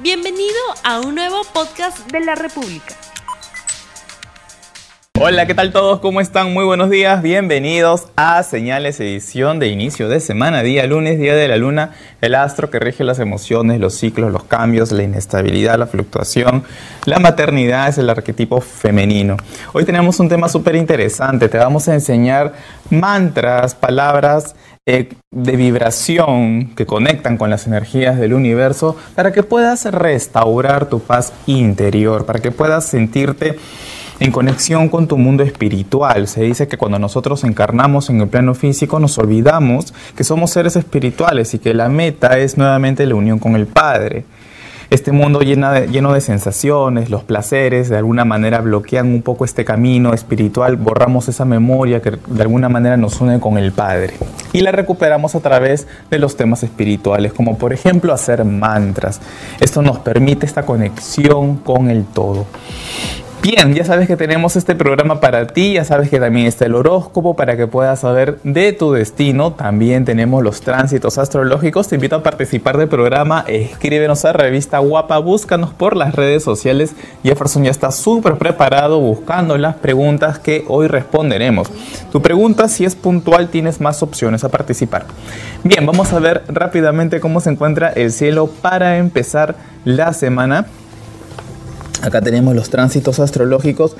Bienvenido a un nuevo podcast de la República. Hola, ¿qué tal todos? ¿Cómo están? Muy buenos días. Bienvenidos a Señales Edición de inicio de semana, día lunes, día de la luna, el astro que rige las emociones, los ciclos, los cambios, la inestabilidad, la fluctuación. La maternidad es el arquetipo femenino. Hoy tenemos un tema súper interesante. Te vamos a enseñar mantras, palabras eh, de vibración que conectan con las energías del universo para que puedas restaurar tu paz interior, para que puedas sentirte en conexión con tu mundo espiritual. Se dice que cuando nosotros encarnamos en el plano físico nos olvidamos que somos seres espirituales y que la meta es nuevamente la unión con el Padre. Este mundo lleno de, lleno de sensaciones, los placeres, de alguna manera bloquean un poco este camino espiritual, borramos esa memoria que de alguna manera nos une con el Padre. Y la recuperamos a través de los temas espirituales, como por ejemplo hacer mantras. Esto nos permite esta conexión con el todo. Bien, ya sabes que tenemos este programa para ti, ya sabes que también está el horóscopo para que puedas saber de tu destino. También tenemos los tránsitos astrológicos. Te invito a participar del programa. Escríbenos a Revista Guapa, búscanos por las redes sociales. Jefferson ya está súper preparado buscando las preguntas que hoy responderemos. Tu pregunta, si es puntual, tienes más opciones a participar. Bien, vamos a ver rápidamente cómo se encuentra el cielo para empezar la semana. Acá tenemos los tránsitos astrológicos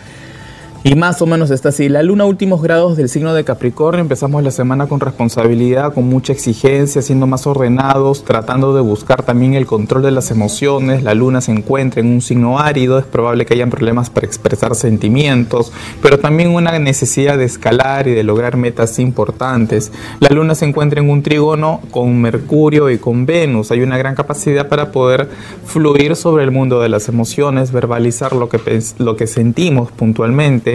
y más o menos está así. La luna últimos grados del signo de Capricornio. Empezamos la semana con responsabilidad, con mucha exigencia, siendo más ordenados, tratando de buscar también el control de las emociones. La luna se encuentra en un signo árido. Es probable que hayan problemas para expresar sentimientos, pero también una necesidad de escalar y de lograr metas importantes. La luna se encuentra en un trígono con Mercurio y con Venus. Hay una gran capacidad para poder fluir sobre el mundo de las emociones, verbalizar lo que, lo que sentimos puntualmente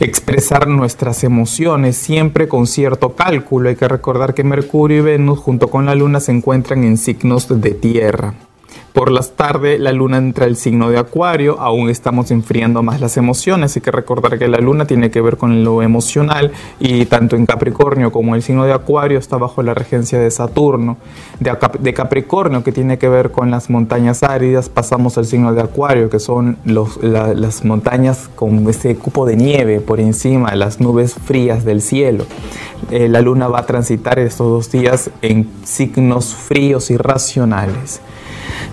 expresar nuestras emociones siempre con cierto cálculo. Hay que recordar que Mercurio y Venus junto con la Luna se encuentran en signos de tierra. Por las tardes la luna entra el signo de Acuario, aún estamos enfriando más las emociones. Hay que recordar que la luna tiene que ver con lo emocional y tanto en Capricornio como el signo de Acuario está bajo la regencia de Saturno. De, Capricornio, que tiene que ver con las montañas áridas, pasamos al signo de Acuario, que son las montañas con ese cupo de nieve por encima, las nubes frías del cielo. Eh, la luna va a transitar estos dos días en signos fríos y racionales.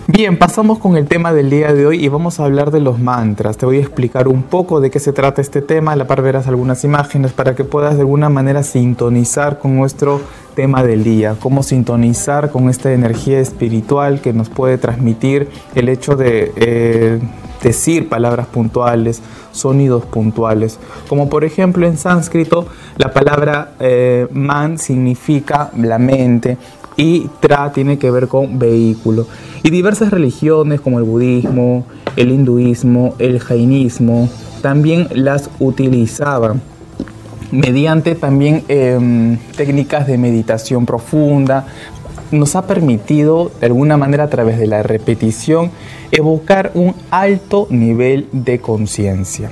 Bien, pasamos con el tema del día de hoy y vamos a hablar de los mantras. Te voy a explicar un poco de qué se trata este tema, a la par verás algunas imágenes para que puedas de alguna manera sintonizar con nuestro tema del día, cómo sintonizar con esta energía espiritual que nos puede transmitir el hecho de eh, decir palabras puntuales, sonidos puntuales, como por ejemplo en sánscrito la palabra eh, man significa la mente, y tra tiene que ver con vehículo. Y diversas religiones como el budismo, el hinduismo, el jainismo, también las utilizaban mediante también em, técnicas de meditación profunda. Nos ha permitido de alguna manera a través de la repetición evocar un alto nivel de conciencia.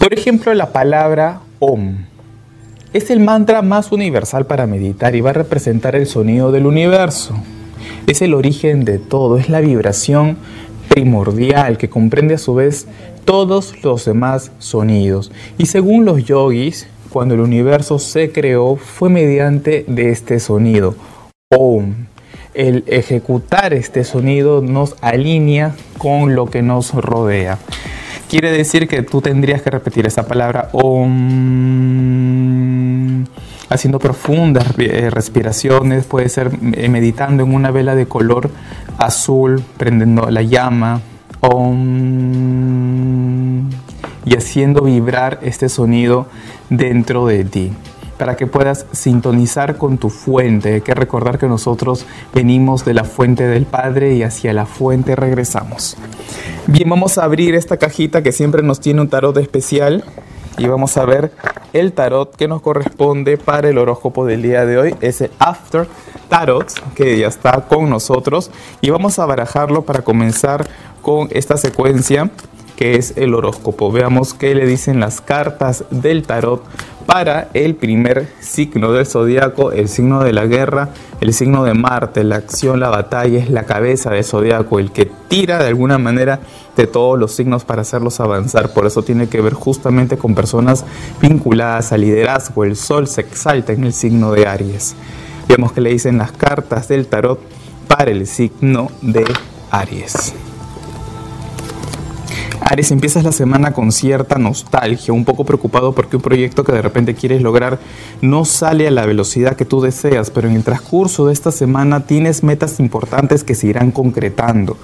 Por ejemplo, la palabra OM es el mantra más universal para meditar y va a representar el sonido del universo. Es el origen de todo, es la vibración primordial que comprende a su vez todos los demás sonidos. Y según los yogis, cuando el universo se creó fue mediante de este sonido, Om. El ejecutar este sonido nos alinea con lo que nos rodea. Quiere decir que tú tendrías que repetir esa palabra Om, haciendo profundas eh, respiraciones, puede ser eh, meditando en una vela de color azul, prendiendo la llama, y haciendo vibrar este sonido dentro de ti para que puedas sintonizar con tu fuente. Hay que recordar que nosotros venimos de la fuente del Padre y hacia la fuente regresamos. Bien, vamos a abrir esta cajita que siempre nos tiene un tarot especial y vamos a ver el tarot que nos corresponde para el horóscopo del día de hoy. Es el After Tarot que ya está con nosotros y vamos a barajarlo para comenzar con esta secuencia que es el horóscopo. Veamos qué le dicen las cartas del tarot para el primer signo del zodiaco, el signo de la guerra, el signo de Marte, la acción, la batalla, es la cabeza del zodiaco, el que tira de alguna manera de todos los signos para hacerlos avanzar. Por eso tiene que ver justamente con personas vinculadas al liderazgo. El sol se exalta en el signo de Aries. Vemos que le dicen las cartas del tarot para el signo de Aries. Aries, empiezas la semana con cierta nostalgia, un poco preocupado porque un proyecto que de repente quieres lograr no sale a la velocidad que tú deseas, pero en el transcurso de esta semana tienes metas importantes que se irán concretando,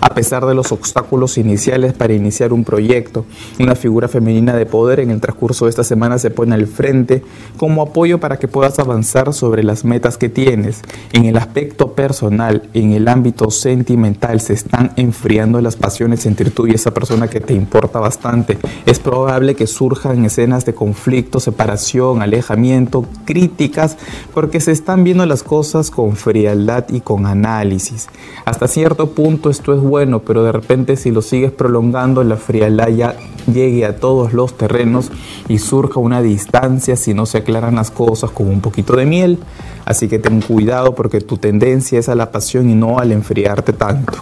a pesar de los obstáculos iniciales para iniciar un proyecto. Una figura femenina de poder en el transcurso de esta semana se pone al frente como apoyo para que puedas avanzar sobre las metas que tienes. En el aspecto personal, en el ámbito sentimental, se están enfriando las pasiones entre tú y esa persona que te importa bastante. Es probable que surjan escenas de conflicto, separación, alejamiento, críticas, porque se están viendo las cosas con frialdad y con análisis. Hasta cierto punto esto es bueno, pero de repente si lo sigues prolongando, la frialdad ya llegue a todos los terrenos y surja una distancia si no se aclaran las cosas con un poquito de miel. Así que ten cuidado porque tu tendencia es a la pasión y no al enfriarte tanto.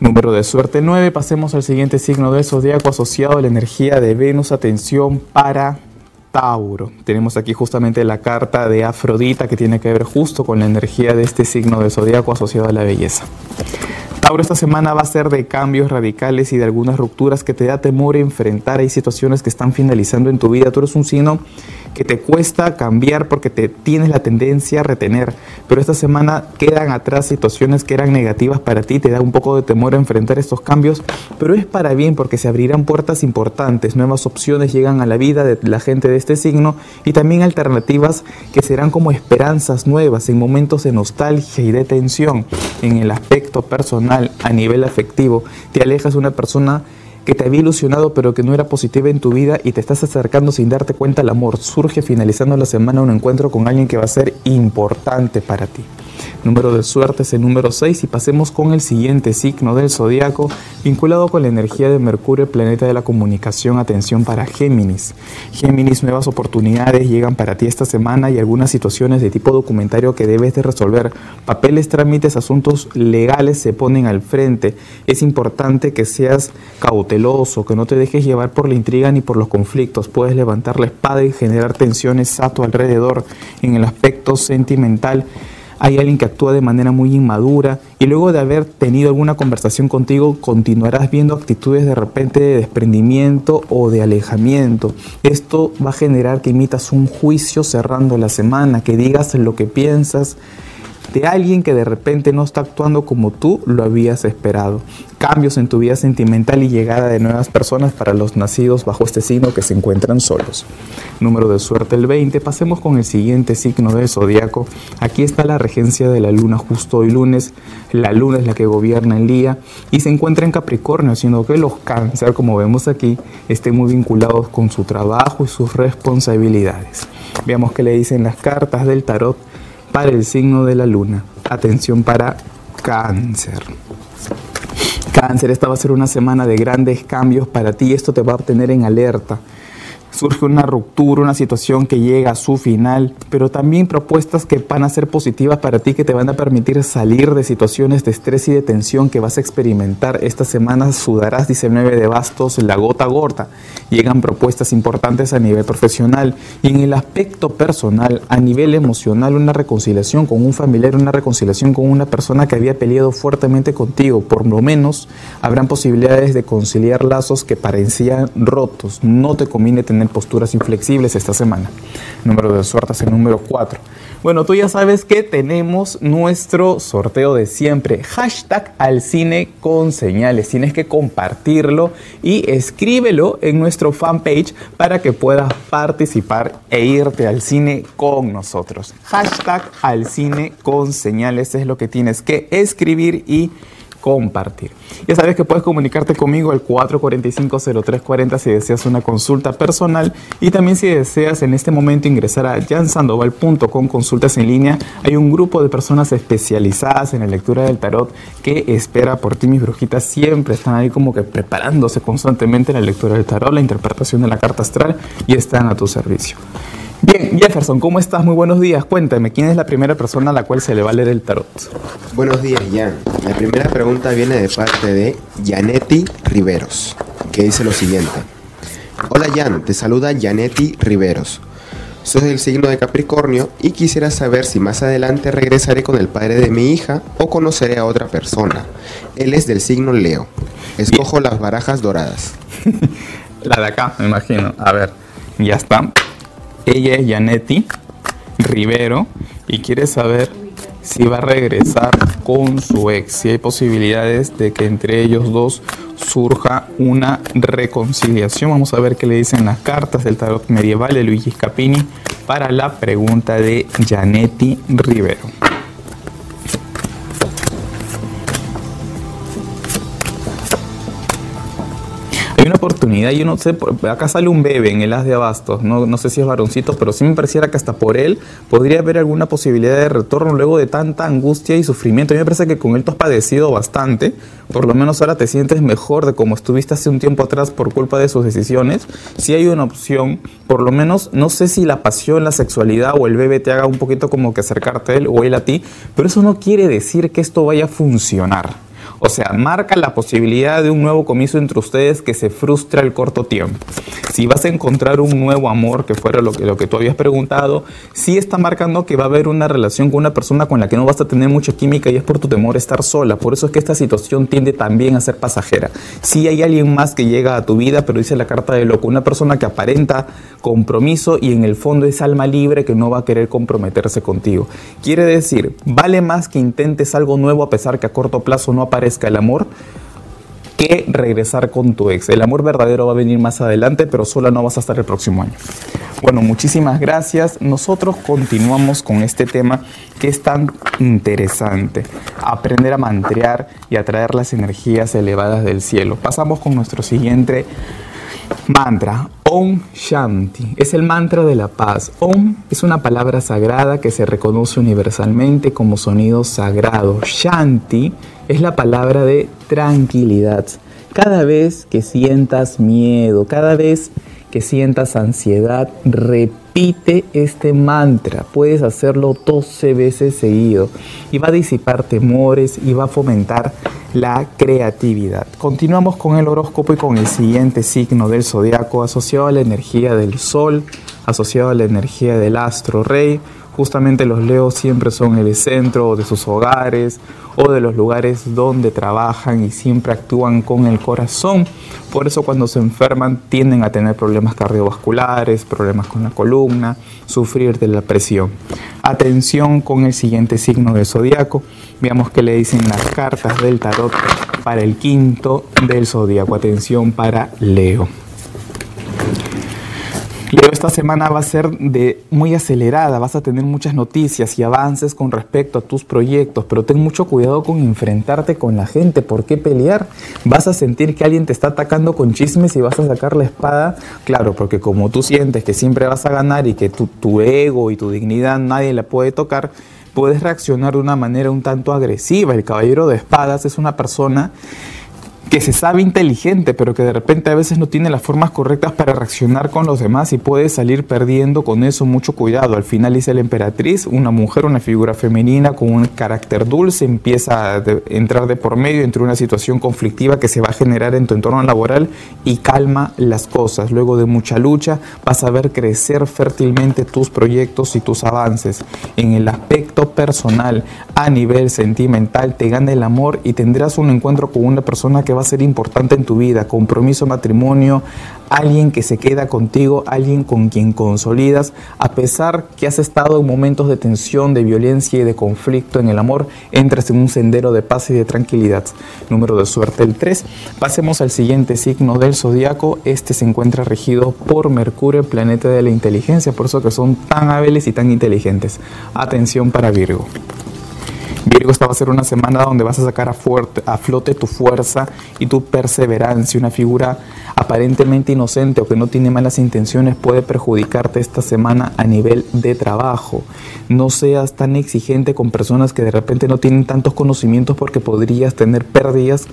Número de suerte 9. Pasemos al siguiente signo del zodiaco asociado a la energía de Venus. Atención para Tauro. Tenemos aquí justamente la carta de Afrodita que tiene que ver justo con la energía de este signo de zodiaco asociado a la belleza. Tauro, esta semana va a ser de cambios radicales y de algunas rupturas que te da temor enfrentar. Hay situaciones que están finalizando en tu vida. Tú eres un signo que te cuesta cambiar porque te tienes la tendencia a retener. Pero esta semana quedan atrás situaciones que eran negativas para ti, te da un poco de temor enfrentar estos cambios, pero es para bien porque se abrirán puertas importantes, nuevas opciones llegan a la vida de la gente de este signo y también alternativas que serán como esperanzas nuevas en momentos de nostalgia y de tensión en el aspecto personal a nivel afectivo. Te alejas de una persona que te había ilusionado pero que no era positiva en tu vida y te estás acercando sin darte cuenta al amor. Surge finalizando la semana un encuentro con alguien que va a ser importante para ti. Número de suerte es el número 6 y pasemos con el siguiente signo del zodiaco vinculado con la energía de Mercurio, planeta de la comunicación. Atención para Géminis. Géminis, nuevas oportunidades llegan para ti esta semana y algunas situaciones de tipo documentario que debes de resolver. Papeles, trámites, asuntos legales se ponen al frente. Es importante que seas cauteloso, que no te dejes llevar por la intriga ni por los conflictos. Puedes levantar la espada y generar tensiones a tu alrededor en el aspecto sentimental hay alguien que actúa de manera muy inmadura y luego de haber tenido alguna conversación contigo continuarás viendo actitudes de repente de desprendimiento o de alejamiento. Esto va a generar que emitas un juicio cerrando la semana, que digas lo que piensas de alguien que de repente no está actuando como tú lo habías esperado. Cambios en tu vida sentimental y llegada de nuevas personas para los nacidos bajo este signo que se encuentran solos. Número de suerte el 20. Pasemos con el siguiente signo del zodiaco. Aquí está la regencia de la luna justo hoy lunes. La luna es la que gobierna el día y se encuentra en Capricornio, siendo que los cáncer, como vemos aquí, estén muy vinculados con su trabajo y sus responsabilidades. Veamos qué le dicen las cartas del tarot para el signo de la luna. Atención para cáncer. Cáncer, esta va a ser una semana de grandes cambios para ti. Esto te va a obtener en alerta surge una ruptura, una situación que llega a su final, pero también propuestas que van a ser positivas para ti, que te van a permitir salir de situaciones de estrés y de tensión que vas a experimentar. Esta semana sudarás 19 de bastos, la gota gorda. Llegan propuestas importantes a nivel profesional y en el aspecto personal, a nivel emocional, una reconciliación con un familiar, una reconciliación con una persona que había peleado fuertemente contigo. Por lo menos habrán posibilidades de conciliar lazos que parecían rotos. No te conviene tener posturas inflexibles esta semana. Número de suertes, el número 4. Bueno, tú ya sabes que tenemos nuestro sorteo de siempre. Hashtag al cine con señales. Tienes que compartirlo y escríbelo en nuestro fanpage para que puedas participar e irte al cine con nosotros. Hashtag al cine con señales es lo que tienes que escribir y compartir. Ya sabes que puedes comunicarte conmigo al 445-0340 si deseas una consulta personal y también si deseas en este momento ingresar a jansandoval.com consultas en línea. Hay un grupo de personas especializadas en la lectura del tarot que espera por ti. Mis brujitas siempre están ahí como que preparándose constantemente en la lectura del tarot, la interpretación de la carta astral y están a tu servicio. Bien, Jefferson, ¿cómo estás? Muy buenos días. Cuéntame, ¿quién es la primera persona a la cual se le va a leer el tarot? Buenos días, Jan. La primera pregunta viene de parte de Janetti Riveros, que dice lo siguiente. Hola Jan, te saluda Janetti Riveros. Soy del signo de Capricornio y quisiera saber si más adelante regresaré con el padre de mi hija o conoceré a otra persona. Él es del signo Leo. Escojo las barajas doradas. la de acá, me imagino. A ver, ya está. Ella es Janetti Rivero y quiere saber si va a regresar con su ex, si hay posibilidades de que entre ellos dos surja una reconciliación. Vamos a ver qué le dicen las cartas del tarot medieval de Luigi Scapini para la pregunta de Janetti Rivero. Una oportunidad, yo no sé, acá sale un bebé en el as de abastos, no, no sé si es varoncito, pero sí me pareciera que hasta por él podría haber alguna posibilidad de retorno luego de tanta angustia y sufrimiento. Me parece que con él tú has padecido bastante, por lo menos ahora te sientes mejor de como estuviste hace un tiempo atrás por culpa de sus decisiones. Si hay una opción, por lo menos, no sé si la pasión, la sexualidad o el bebé te haga un poquito como que acercarte a él o él a ti, pero eso no quiere decir que esto vaya a funcionar. O sea, marca la posibilidad de un nuevo comienzo entre ustedes que se frustra el corto tiempo. Si vas a encontrar un nuevo amor, que fuera lo que, lo que tú habías preguntado, sí está marcando que va a haber una relación con una persona con la que no vas a tener mucha química y es por tu temor a estar sola. Por eso es que esta situación tiende también a ser pasajera. Sí hay alguien más que llega a tu vida, pero dice la carta de loco, una persona que aparenta compromiso y en el fondo es alma libre que no va a querer comprometerse contigo. Quiere decir, vale más que intentes algo nuevo a pesar que a corto plazo no aparezca el amor que regresar con tu ex. El amor verdadero va a venir más adelante, pero sola no vas a estar el próximo año. Bueno, muchísimas gracias. Nosotros continuamos con este tema que es tan interesante. Aprender a mantrear y atraer las energías elevadas del cielo. Pasamos con nuestro siguiente mantra. Om Shanti es el mantra de la paz. Om es una palabra sagrada que se reconoce universalmente como sonido sagrado. Shanti es la palabra de tranquilidad. Cada vez que sientas miedo, cada vez que sientas ansiedad, repite este mantra. Puedes hacerlo 12 veces seguido y va a disipar temores y va a fomentar la creatividad. Continuamos con el horóscopo y con el siguiente signo del zodiaco asociado a la energía del sol, asociado a la energía del astro rey Justamente los leos siempre son el centro de sus hogares o de los lugares donde trabajan y siempre actúan con el corazón. Por eso cuando se enferman tienden a tener problemas cardiovasculares, problemas con la columna, sufrir de la presión. Atención con el siguiente signo del zodiaco. Veamos qué le dicen las cartas del tarot para el quinto del zodiaco. Atención para Leo. Leo, esta semana va a ser de muy acelerada, vas a tener muchas noticias y avances con respecto a tus proyectos, pero ten mucho cuidado con enfrentarte con la gente, ¿por qué pelear? Vas a sentir que alguien te está atacando con chismes y vas a sacar la espada, claro, porque como tú sientes que siempre vas a ganar y que tu, tu ego y tu dignidad nadie la puede tocar, puedes reaccionar de una manera un tanto agresiva. El caballero de espadas es una persona que se sabe inteligente, pero que de repente a veces no tiene las formas correctas para reaccionar con los demás y puede salir perdiendo con eso mucho cuidado. Al final dice la emperatriz, una mujer, una figura femenina con un carácter dulce, empieza a entrar de por medio entre una situación conflictiva que se va a generar en tu entorno laboral y calma las cosas. Luego de mucha lucha vas a ver crecer fértilmente tus proyectos y tus avances. En el aspecto personal, a nivel sentimental, te gana el amor y tendrás un encuentro con una persona que va a ser importante en tu vida, compromiso, matrimonio, alguien que se queda contigo, alguien con quien consolidas, a pesar que has estado en momentos de tensión, de violencia y de conflicto en el amor, entras en un sendero de paz y de tranquilidad. Número de suerte el 3. Pasemos al siguiente signo del zodiaco. Este se encuentra regido por Mercurio, planeta de la inteligencia, por eso que son tan hábiles y tan inteligentes. Atención para Virgo. Virgo, esta va a ser una semana donde vas a sacar a, fuerte, a flote tu fuerza y tu perseverancia. Una figura aparentemente inocente o que no tiene malas intenciones puede perjudicarte esta semana a nivel de trabajo. No seas tan exigente con personas que de repente no tienen tantos conocimientos porque podrías tener pérdidas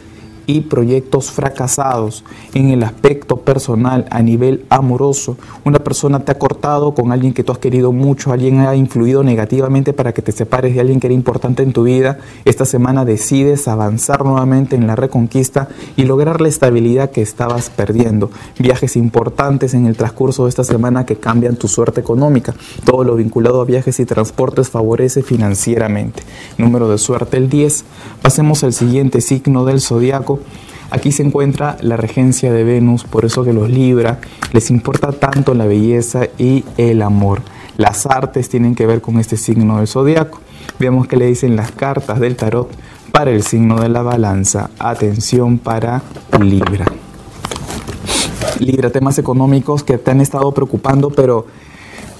y proyectos fracasados en el aspecto personal a nivel amoroso. Una persona te ha cortado con alguien que tú has querido mucho, alguien ha influido negativamente para que te separes de alguien que era importante en tu vida. Esta semana decides avanzar nuevamente en la reconquista y lograr la estabilidad que estabas perdiendo. Viajes importantes en el transcurso de esta semana que cambian tu suerte económica. Todo lo vinculado a viajes y transportes favorece financieramente. Número de suerte el 10. Pasemos al siguiente signo del zodiaco Aquí se encuentra la regencia de Venus, por eso que los Libra les importa tanto la belleza y el amor. Las artes tienen que ver con este signo del zodiaco. Veamos que le dicen las cartas del tarot para el signo de la balanza. Atención para Libra. Libra, temas económicos que te han estado preocupando, pero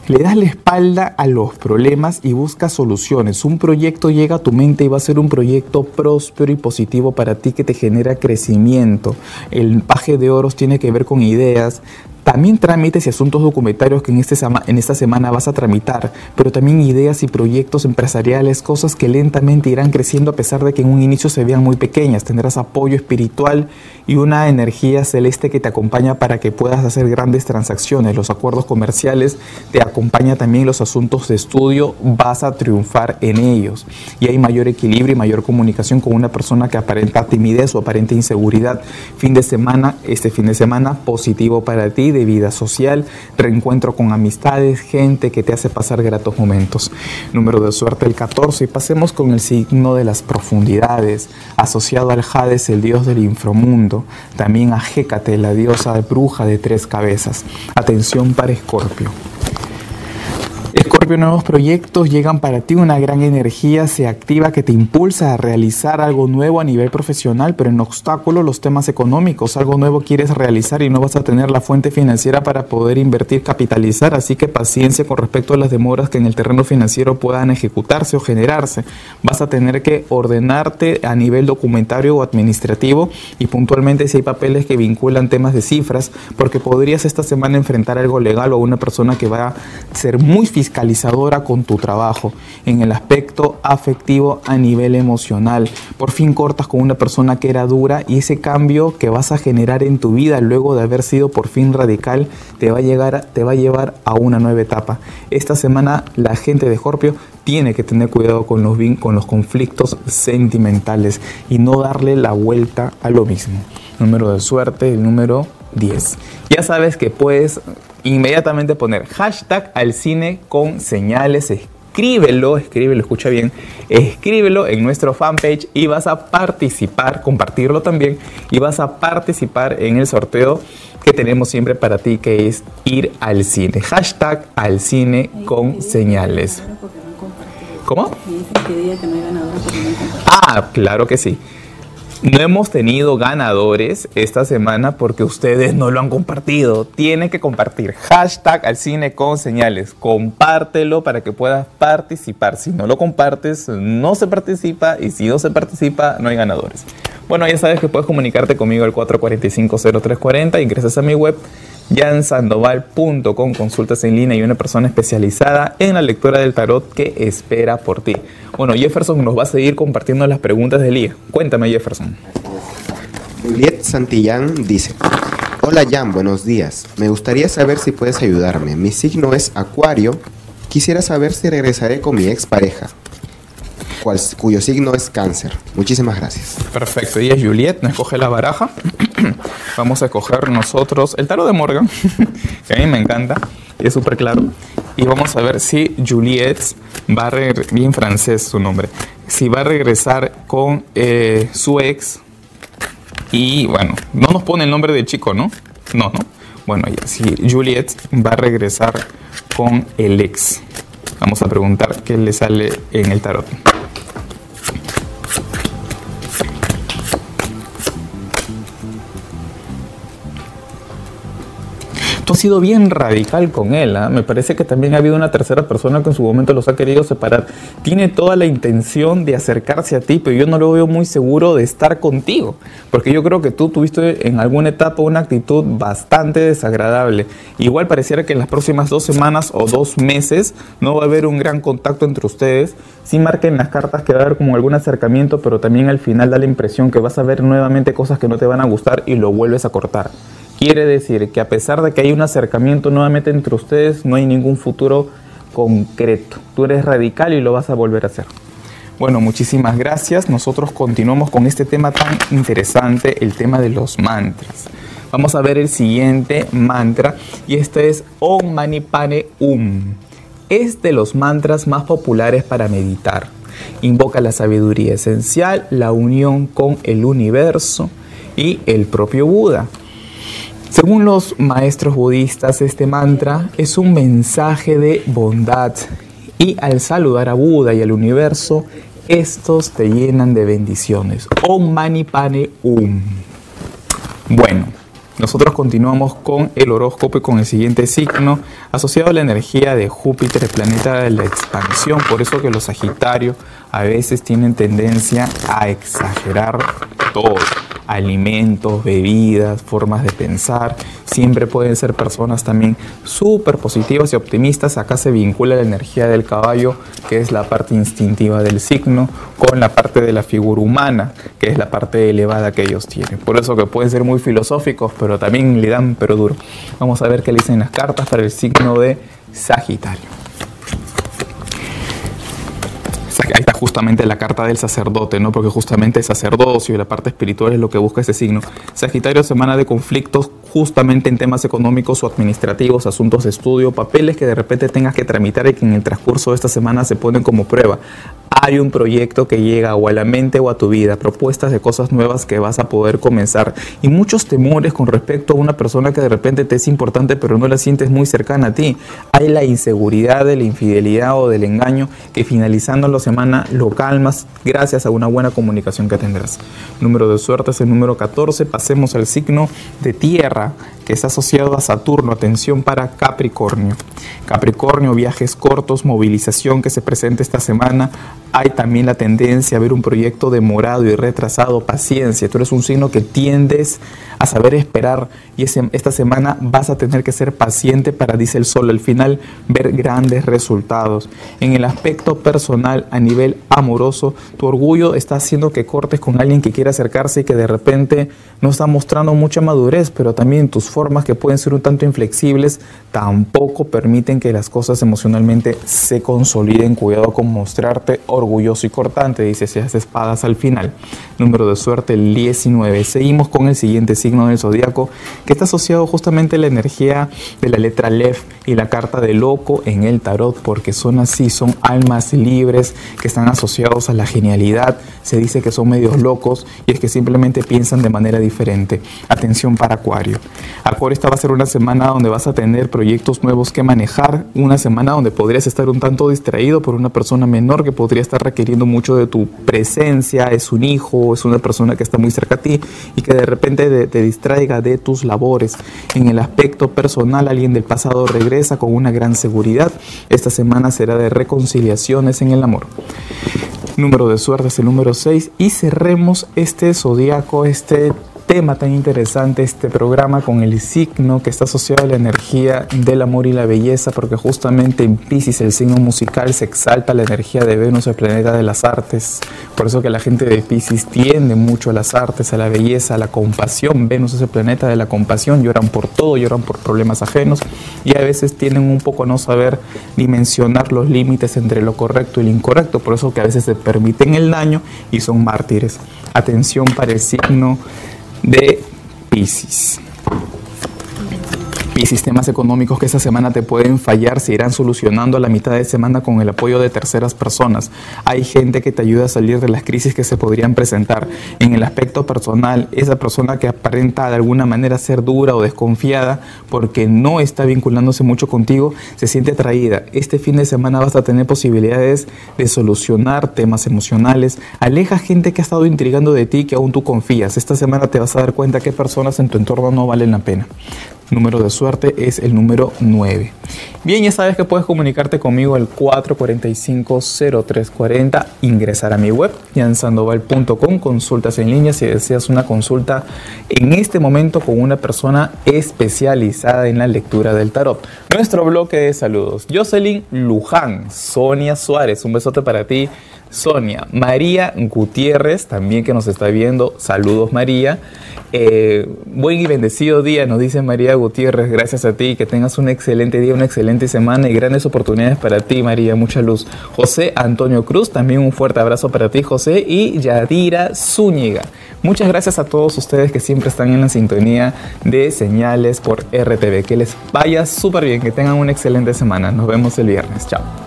le das la espalda a los problemas y buscas soluciones. Un proyecto llega a tu mente y va a ser un proyecto próspero y positivo para ti que te genera crecimiento. El paje de oros tiene que ver con ideas, también trámites y asuntos documentarios que en, este, en esta semana vas a tramitar, pero también ideas y proyectos empresariales, cosas que lentamente irán creciendo a pesar de que en un inicio se vean muy pequeñas. Tendrás apoyo espiritual y una energía celeste que te acompaña para que puedas hacer grandes transacciones. Los acuerdos comerciales te acompaña también los asuntos de estudio, vas a triunfar en ellos. Y hay mayor equilibrio y mayor comunicación con una persona que aparenta timidez o aparente inseguridad. Fin de semana, este fin de semana positivo para ti vida social, reencuentro con amistades, gente que te hace pasar gratos momentos. Número de suerte el 14 y pasemos con el signo de las profundidades, asociado al Hades, el dios del inframundo, también a Hécate, la diosa bruja de tres cabezas. Atención para Escorpio. Escorpio, nuevos proyectos llegan para ti, una gran energía se activa que te impulsa a realizar algo nuevo a nivel profesional, pero en obstáculo los temas económicos, algo nuevo quieres realizar y no vas a tener la fuente financiera para poder invertir, capitalizar, así que paciencia con respecto a las demoras que en el terreno financiero puedan ejecutarse o generarse. Vas a tener que ordenarte a nivel documentario o administrativo y puntualmente si hay papeles que vinculan temas de cifras, porque podrías esta semana enfrentar algo legal o una persona que va a ser muy fiscal con tu trabajo, en el aspecto afectivo a nivel emocional. Por fin cortas con una persona que era dura y ese cambio que vas a generar en tu vida luego de haber sido por fin radical te va a, llegar, te va a llevar a una nueva etapa. Esta semana la gente de Scorpio tiene que tener cuidado con los, con los conflictos sentimentales y no darle la vuelta a lo mismo. Número de suerte, el número 10. Ya sabes que puedes inmediatamente poner hashtag al cine con señales. Escríbelo, escríbelo, escucha bien, escríbelo en nuestro fanpage y vas a participar, compartirlo también y vas a participar en el sorteo que tenemos siempre para ti que es ir al cine. Hashtag al cine con señales. ¿Cómo? Ah, claro que sí. No hemos tenido ganadores esta semana porque ustedes no lo han compartido. Tienen que compartir. Hashtag al cine con señales. Compártelo para que puedas participar. Si no lo compartes, no se participa. Y si no se participa, no hay ganadores. Bueno, ya sabes que puedes comunicarte conmigo al 445-0340. Ingresas a mi web jansandoval.com, consultas en línea y una persona especializada en la lectura del tarot que espera por ti. Bueno, Jefferson nos va a seguir compartiendo las preguntas del día. Cuéntame, Jefferson. Juliet Santillán dice, Hola Jan, buenos días. Me gustaría saber si puedes ayudarme. Mi signo es Acuario. Quisiera saber si regresaré con mi expareja, cuyo signo es cáncer. Muchísimas gracias. Perfecto. Y es Juliet, nos escoge la baraja. Vamos a escoger nosotros el tarot de Morgan, que a mí me encanta es súper claro. Y vamos a ver si Juliet va a regresar, bien francés su nombre, si va a regresar con eh, su ex. Y bueno, no nos pone el nombre del chico, ¿no? No, no. Bueno, ya, si Juliet va a regresar con el ex. Vamos a preguntar qué le sale en el tarot. Sido bien radical con él. ¿ah? Me parece que también ha habido una tercera persona que en su momento los ha querido separar. Tiene toda la intención de acercarse a ti, pero yo no lo veo muy seguro de estar contigo. Porque yo creo que tú tuviste en alguna etapa una actitud bastante desagradable. Igual pareciera que en las próximas dos semanas o dos meses no va a haber un gran contacto entre ustedes. Sí marquen las cartas que va a haber como algún acercamiento, pero también al final da la impresión que vas a ver nuevamente cosas que no te van a gustar y lo vuelves a cortar. Quiere decir que a pesar de que hay un acercamiento nuevamente entre ustedes, no hay ningún futuro concreto. Tú eres radical y lo vas a volver a hacer. Bueno, muchísimas gracias. Nosotros continuamos con este tema tan interesante, el tema de los mantras. Vamos a ver el siguiente mantra y este es Om Mani Pane Um. Es de los mantras más populares para meditar. Invoca la sabiduría esencial, la unión con el universo y el propio Buda. Según los maestros budistas, este mantra es un mensaje de bondad y al saludar a Buda y al universo, estos te llenan de bendiciones. Om Mani Pane Um. Bueno, nosotros continuamos con el horóscopo y con el siguiente signo asociado a la energía de Júpiter, el planeta de la expansión. Por eso que los Sagitarios a veces tienen tendencia a exagerar todo alimentos, bebidas, formas de pensar. Siempre pueden ser personas también súper positivas y optimistas. Acá se vincula la energía del caballo, que es la parte instintiva del signo, con la parte de la figura humana, que es la parte elevada que ellos tienen. Por eso que pueden ser muy filosóficos, pero también le dan pero duro. Vamos a ver qué le dicen las cartas para el signo de Sagitario. ahí está justamente la carta del sacerdote, ¿no? Porque justamente el sacerdocio y la parte espiritual es lo que busca ese signo. Sagitario, semana de conflictos justamente en temas económicos o administrativos, asuntos de estudio, papeles que de repente tengas que tramitar y que en el transcurso de esta semana se ponen como prueba. Hay un proyecto que llega o a la mente o a tu vida, propuestas de cosas nuevas que vas a poder comenzar y muchos temores con respecto a una persona que de repente te es importante pero no la sientes muy cercana a ti. Hay la inseguridad de la infidelidad o del engaño que finalizando la semana lo calmas gracias a una buena comunicación que tendrás. Número de suerte es el número 14. Pasemos al signo de tierra que está asociado a Saturno. Atención para Capricornio. Capricornio, viajes cortos, movilización que se presenta esta semana. Hay también la tendencia a ver un proyecto demorado y retrasado, paciencia. Tú eres un signo que tiendes a saber esperar y esta semana vas a tener que ser paciente para, dice el sol, al final ver grandes resultados. En el aspecto personal, a nivel amoroso, tu orgullo está haciendo que cortes con alguien que quiere acercarse y que de repente no está mostrando mucha madurez, pero también tus formas que pueden ser un tanto inflexibles tampoco permiten que las cosas emocionalmente se consoliden. Cuidado con mostrarte orgulloso y cortante, dice si haces espadas al final. Número de suerte el 19. Seguimos con el siguiente signo del zodiaco que está asociado justamente a la energía de la letra Lef y la carta de loco en el tarot, porque son así, son almas libres que están asociados a la genialidad. Se dice que son medios locos y es que simplemente piensan de manera diferente. Atención para Acuario. Acuario, esta va a ser una semana donde vas a tener proyectos nuevos que manejar, una semana donde podrías estar un tanto distraído por una persona menor que podría estar requiriendo mucho de tu presencia, es un hijo, es una persona que está muy cerca a ti y que de repente te distraiga de tus labores. En el aspecto personal, alguien del pasado regresa con una gran seguridad. Esta semana será de reconciliaciones en el amor. Número de suerte es el número 6 y cerremos este zodiaco, este tema tan interesante este programa con el signo que está asociado a la energía del amor y la belleza, porque justamente en Pisces el signo musical se exalta la energía de Venus, el planeta de las artes. Por eso que la gente de Pisces tiende mucho a las artes, a la belleza, a la compasión. Venus es el planeta de la compasión, lloran por todo, lloran por problemas ajenos y a veces tienen un poco no saber dimensionar los límites entre lo correcto y lo incorrecto. Por eso que a veces se permiten el daño y son mártires. Atención para el signo de Pisces y sistemas económicos que esta semana te pueden fallar se irán solucionando a la mitad de semana con el apoyo de terceras personas. Hay gente que te ayuda a salir de las crisis que se podrían presentar. En el aspecto personal, esa persona que aparenta de alguna manera ser dura o desconfiada porque no está vinculándose mucho contigo, se siente atraída. Este fin de semana vas a tener posibilidades de solucionar temas emocionales. Aleja gente que ha estado intrigando de ti que aún tú confías. Esta semana te vas a dar cuenta que personas en tu entorno no valen la pena número de suerte es el número 9. Bien, ya sabes que puedes comunicarte conmigo al 445-0340, ingresar a mi web, yansandoval.com, consultas en línea si deseas una consulta en este momento con una persona especializada en la lectura del tarot. Nuestro bloque de saludos, Jocelyn Luján, Sonia Suárez, un besote para ti. Sonia, María Gutiérrez, también que nos está viendo, saludos María. Eh, buen y bendecido día, nos dice María Gutiérrez, gracias a ti, que tengas un excelente día, una excelente semana y grandes oportunidades para ti, María, mucha luz. José Antonio Cruz, también un fuerte abrazo para ti, José, y Yadira Zúñiga. Muchas gracias a todos ustedes que siempre están en la sintonía de señales por RTV. Que les vaya súper bien, que tengan una excelente semana. Nos vemos el viernes. Chao.